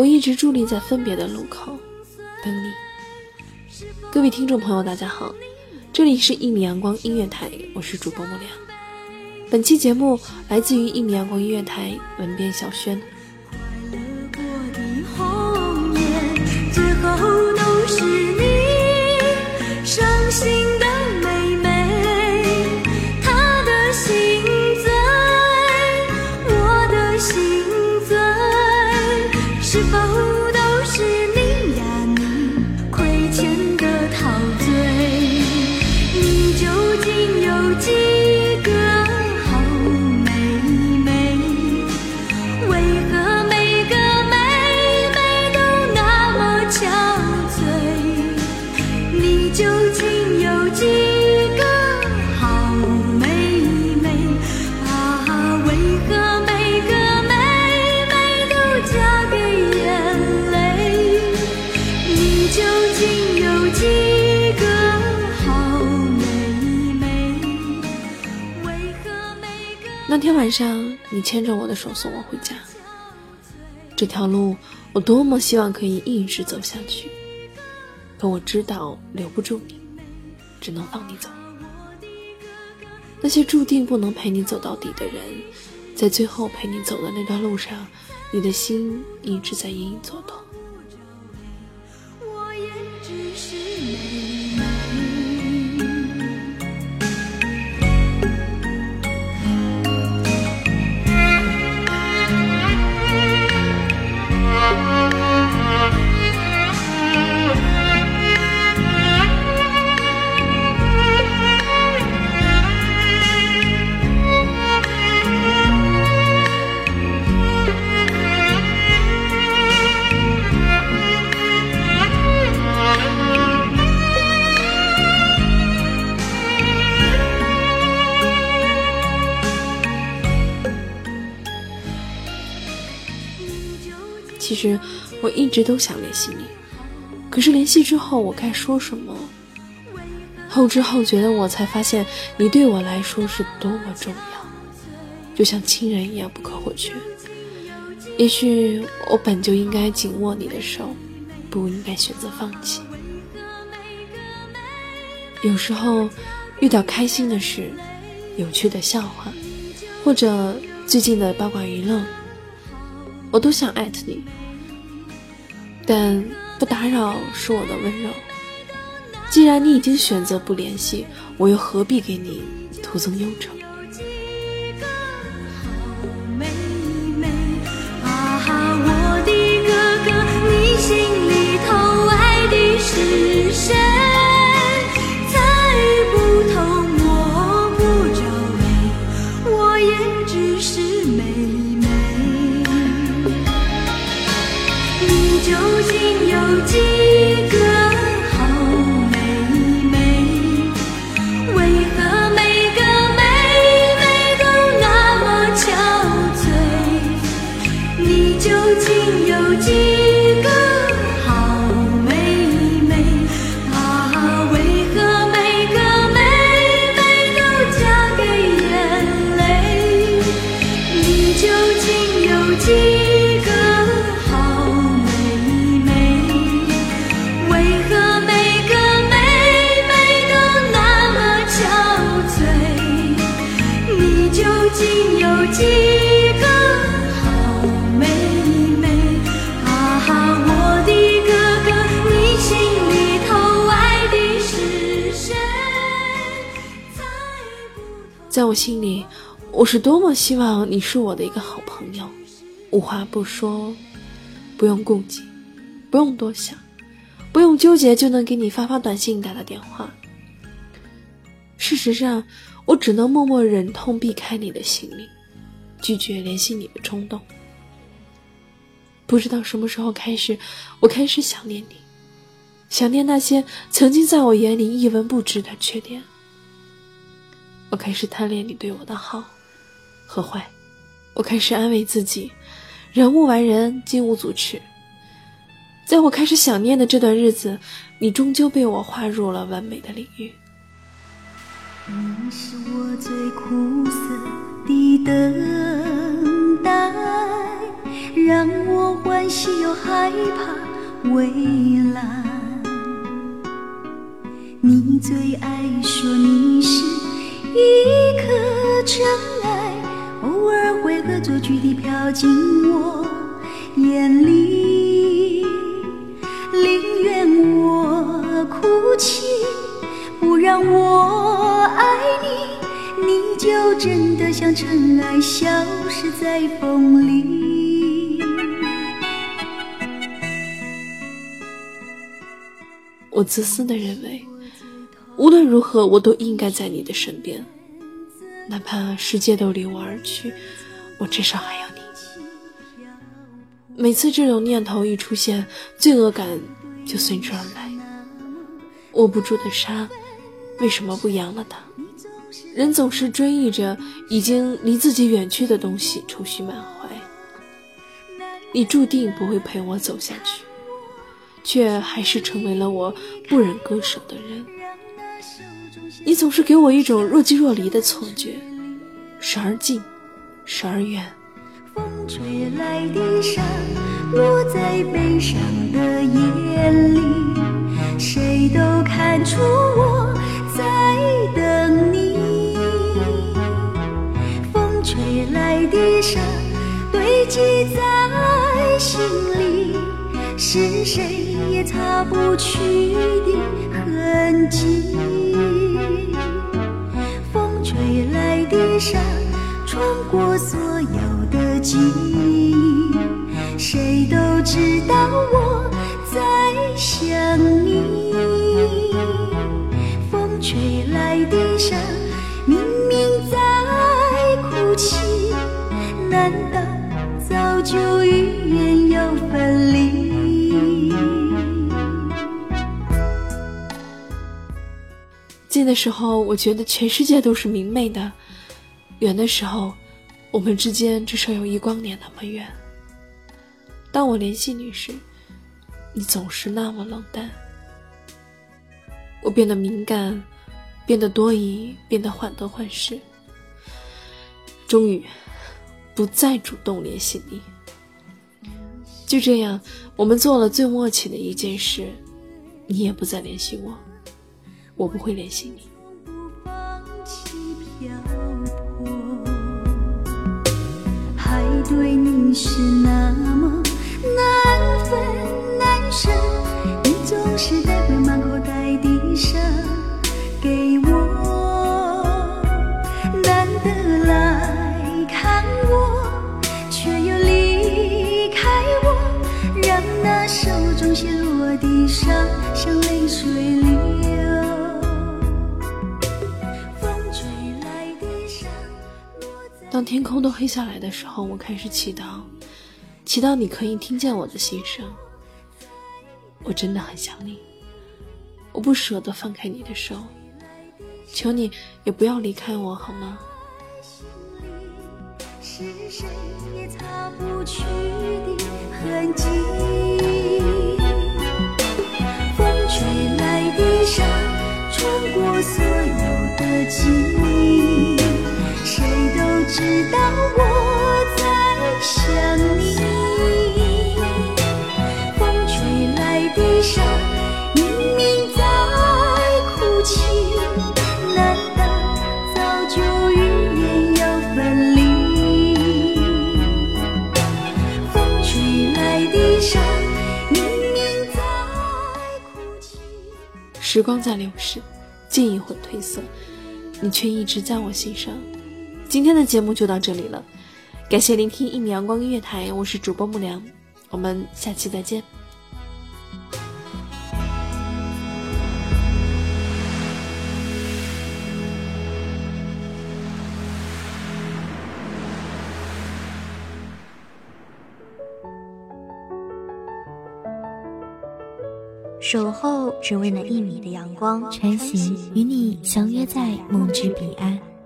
我一直伫立在分别的路口，等你。各位听众朋友，大家好，这里是一米阳光音乐台，我是主播木良。本期节目来自于一米阳光音乐台文编小轩。那天晚上，你牵着我的手送我回家。这条路，我多么希望可以一直走下去，可我知道留不住你，只能放你走。那些注定不能陪你走到底的人，在最后陪你走的那段路上，你的心一直在隐隐作痛。一直都想联系你，可是联系之后我该说什么？后知后觉的我才发现，你对我来说是多么重要，就像亲人一样不可或缺。也许我本就应该紧握你的手，不应该选择放弃。有时候遇到开心的事、有趣的笑话，或者最近的八卦娱乐，我都想艾特你，但不打扰是我的温柔。既然你已经选择不联系，我又何必给你徒增忧愁？有几个好妹妹啊？为何每个妹妹都嫁给眼泪？你究竟有几个好妹妹？为何每个妹妹都那么憔悴？你究竟有几？在我心里，我是多么希望你是我的一个好朋友，无话不说，不用顾忌，不用多想，不用纠结，就能给你发发短信、打打电话。事实上，我只能默默忍痛避开你的行李，拒绝联系你的冲动。不知道什么时候开始，我开始想念你，想念那些曾经在我眼里一文不值的缺点。我开始贪恋你对我的好和坏，我开始安慰自己，人无完人，金无足赤。在我开始想念的这段日子，你终究被我划入了完美的领域。你是我最苦涩的等待，让我欢喜又害怕未来。你最爱说你是一颗尘埃，偶尔会恶作剧地飘进我眼里，宁愿我哭泣。不让我爱你，你就真的像尘埃，消失在风里。我自私的认为，无论如何，我都应该在你的身边，哪怕世界都离我而去，我至少还有你。每次这种念头一出现，罪恶感就随之而来。握不住的沙，为什么不扬了它？人总是追忆着已经离自己远去的东西，愁绪满怀。你注定不会陪我走下去，却还是成为了我不忍割舍的人。你总是给我一种若即若离的错觉，时而近，时而远。风吹来的沙，落在悲伤的眼里，谁都看出我在等你。风吹来的沙，堆积在心里，是谁也擦不去的痕迹。吹来的沙，穿过所有的记忆，谁都知道我在想你。风吹来的沙，明明在哭泣，难道早就预言要分离？近的时候，我觉得全世界都是明媚的；远的时候，我们之间至少有一光年那么远。当我联系你时，你总是那么冷淡。我变得敏感，变得多疑，变得患得患失。终于，不再主动联系你。就这样，我们做了最默契的一件事，你也不再联系我，我不会联系你。不放弃漂泊，海对你是那么难分难舍，你总是带回满口袋的沙给我，当天空都黑下来的时候，我开始祈祷，祈祷你可以听见我的心声。我真的很想你，我不舍得放开你的手，求你也不要离开我好吗？风吹来的沙，穿过所有的记忆，谁都知道我在想你。风吹来的沙，明明在哭泣，难道早就预言要分离？风吹来的沙，明明在哭泣。时光在流逝，记忆会褪色，你却一直在我心上。今天的节目就到这里了，感谢聆听一米阳光音乐台，我是主播木良，我们下期再见。守候只为那一米的阳光，穿行与你相约在梦之彼岸。